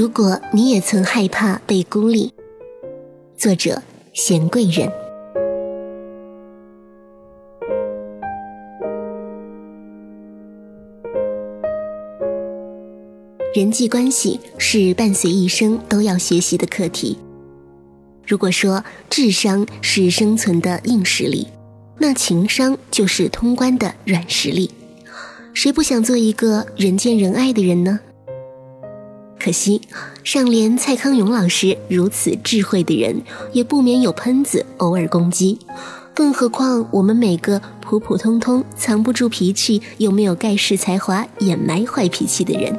如果你也曾害怕被孤立，作者贤贵人。人际关系是伴随一生都要学习的课题。如果说智商是生存的硬实力，那情商就是通关的软实力。谁不想做一个人见人爱的人呢？可惜，上联蔡康永老师如此智慧的人，也不免有喷子偶尔攻击。更何况我们每个普普通通、藏不住脾气又没有盖世才华掩埋坏脾气的人。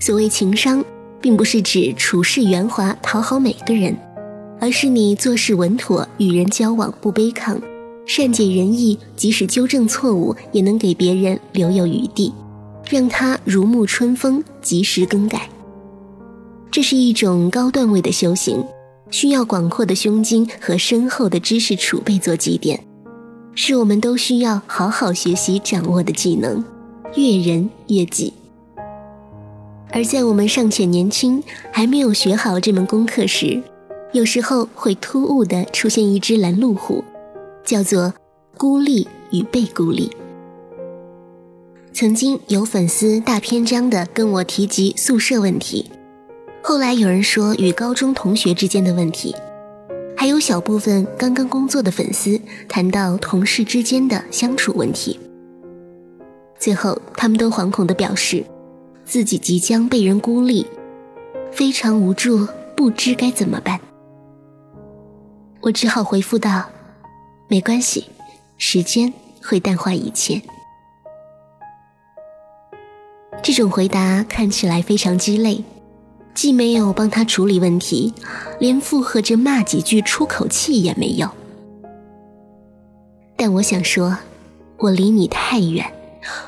所谓情商，并不是指处事圆滑、讨好每个人，而是你做事稳妥，与人交往不卑亢，善解人意，即使纠正错误，也能给别人留有余地。让他如沐春风，及时更改。这是一种高段位的修行，需要广阔的胸襟和深厚的知识储备做积淀，是我们都需要好好学习掌握的技能，悦人悦己。而在我们尚且年轻，还没有学好这门功课时，有时候会突兀地出现一只拦路虎，叫做孤立与被孤立。曾经有粉丝大篇章的跟我提及宿舍问题，后来有人说与高中同学之间的问题，还有小部分刚刚工作的粉丝谈到同事之间的相处问题。最后，他们都惶恐地表示，自己即将被人孤立，非常无助，不知该怎么办。我只好回复道：“没关系，时间会淡化一切。”这种回答看起来非常鸡肋，既没有帮他处理问题，连附和着骂几句出口气也没有。但我想说，我离你太远，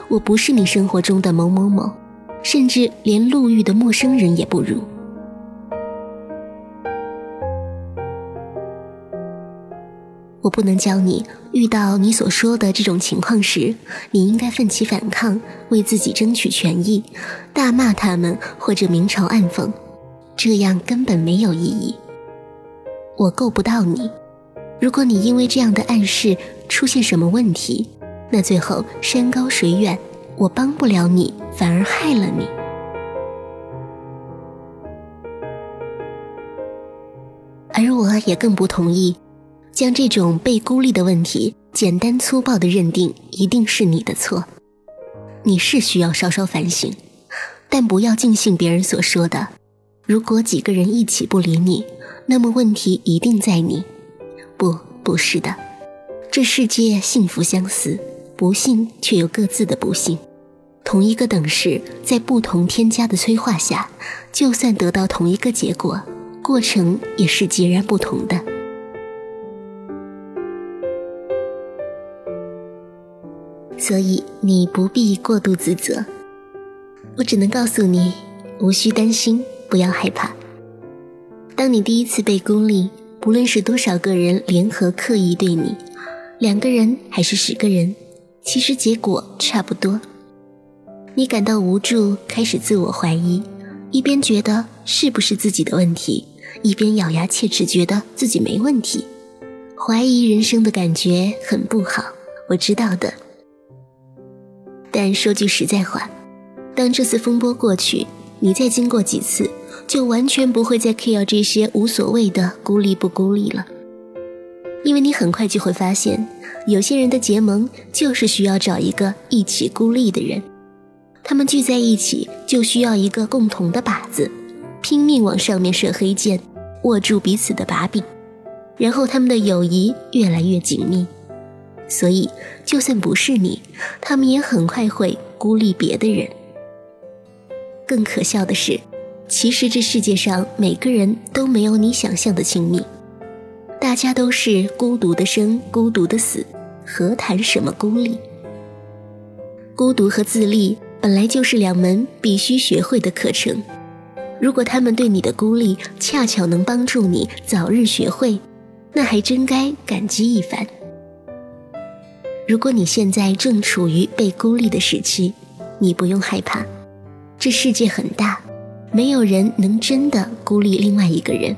我不是你生活中的某某某，甚至连路遇的陌生人也不如。我不能教你，遇到你所说的这种情况时，你应该奋起反抗，为自己争取权益，大骂他们或者明嘲暗讽，这样根本没有意义。我够不到你，如果你因为这样的暗示出现什么问题，那最后山高水远，我帮不了你，反而害了你。而我也更不同意。将这种被孤立的问题简单粗暴的认定一定是你的错，你是需要稍稍反省，但不要尽信别人所说的。如果几个人一起不理你，那么问题一定在你。不，不是的，这世界幸福相似，不幸却有各自的不幸。同一个等式，在不同添加的催化下，就算得到同一个结果，过程也是截然不同的。所以你不必过度自责，我只能告诉你，无需担心，不要害怕。当你第一次被孤立，不论是多少个人联合刻意对你，两个人还是十个人，其实结果差不多。你感到无助，开始自我怀疑，一边觉得是不是自己的问题，一边咬牙切齿，觉得自己没问题。怀疑人生的感觉很不好，我知道的。但说句实在话，当这次风波过去，你再经过几次，就完全不会再 care 这些无所谓的孤立不孤立了，因为你很快就会发现，有些人的结盟就是需要找一个一起孤立的人，他们聚在一起就需要一个共同的靶子，拼命往上面射黑箭，握住彼此的把柄，然后他们的友谊越来越紧密。所以，就算不是你，他们也很快会孤立别的人。更可笑的是，其实这世界上每个人都没有你想象的亲密，大家都是孤独的生，孤独的死，何谈什么孤立？孤独和自立本来就是两门必须学会的课程。如果他们对你的孤立恰巧能帮助你早日学会，那还真该感激一番。如果你现在正处于被孤立的时期，你不用害怕，这世界很大，没有人能真的孤立另外一个人。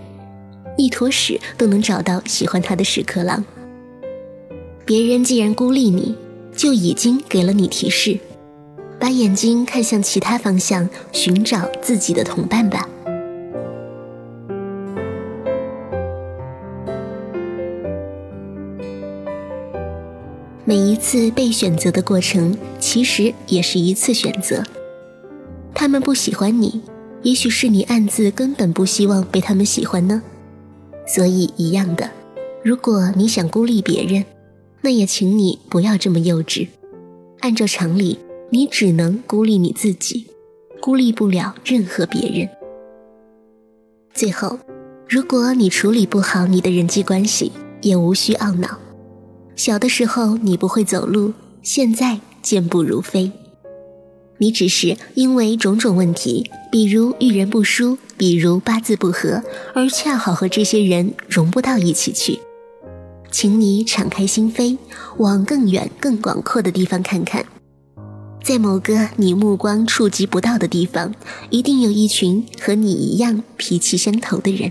一坨屎都能找到喜欢他的屎壳郎。别人既然孤立你，就已经给了你提示，把眼睛看向其他方向，寻找自己的同伴吧。每一次被选择的过程，其实也是一次选择。他们不喜欢你，也许是你暗自根本不希望被他们喜欢呢。所以，一样的，如果你想孤立别人，那也请你不要这么幼稚。按照常理，你只能孤立你自己，孤立不了任何别人。最后，如果你处理不好你的人际关系，也无需懊恼。小的时候你不会走路，现在健步如飞。你只是因为种种问题，比如遇人不淑，比如八字不合，而恰好和这些人融不到一起去。请你敞开心扉，往更远、更广阔的地方看看，在某个你目光触及不到的地方，一定有一群和你一样脾气相投的人。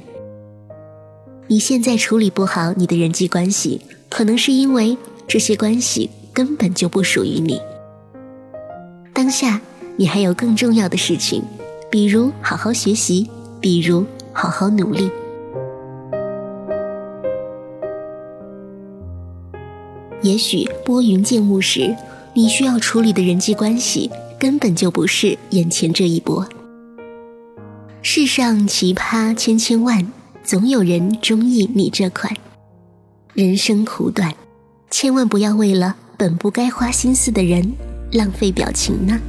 你现在处理不好你的人际关系，可能是因为这些关系根本就不属于你。当下，你还有更重要的事情，比如好好学习，比如好好努力。也许拨云见雾时，你需要处理的人际关系根本就不是眼前这一波。世上奇葩千千万，总有人中意你这款。人生苦短，千万不要为了本不该花心思的人。浪费表情呢？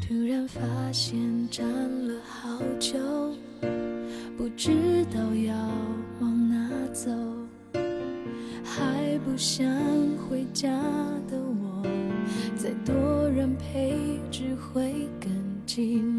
突然发现站了好久，不知道要往哪走，还不想只会更。寂寞，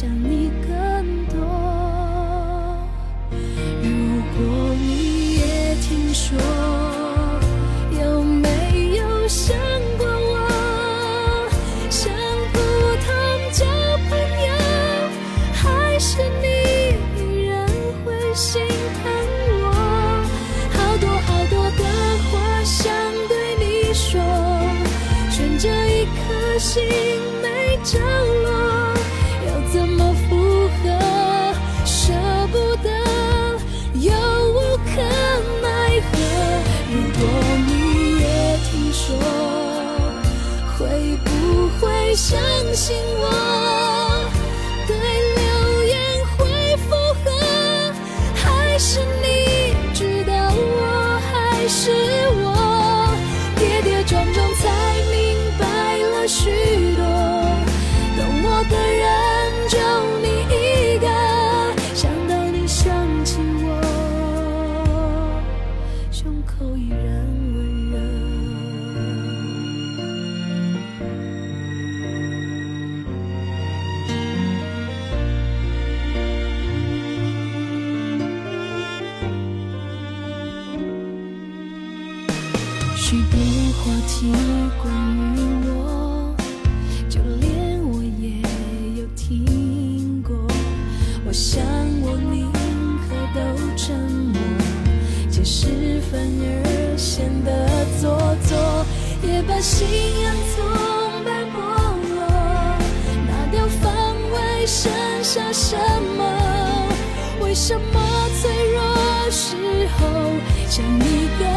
想你更多，如果你也听说，有没有想过我？想不通交朋友，还是你依然会心疼我，好多好多的话想对你说，悬着一颗心没着落。信我？对流言会附和，还是你知道我还是我？跌跌撞撞才明白了许多，懂我的人就你一个。想到你想起我，胸口依然温热。许多话题关于我，就连我也有听过。我想我宁可都沉默，解释反而显得做作，也把信仰从斑剥落，拿掉防卫，剩下什么？为什么脆弱时候想你更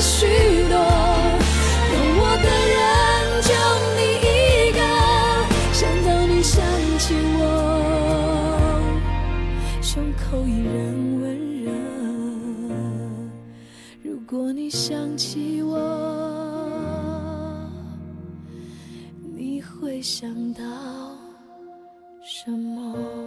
许多懂我的人就你一个想到你想起我胸口依然温热如果你想起我你会想到什么？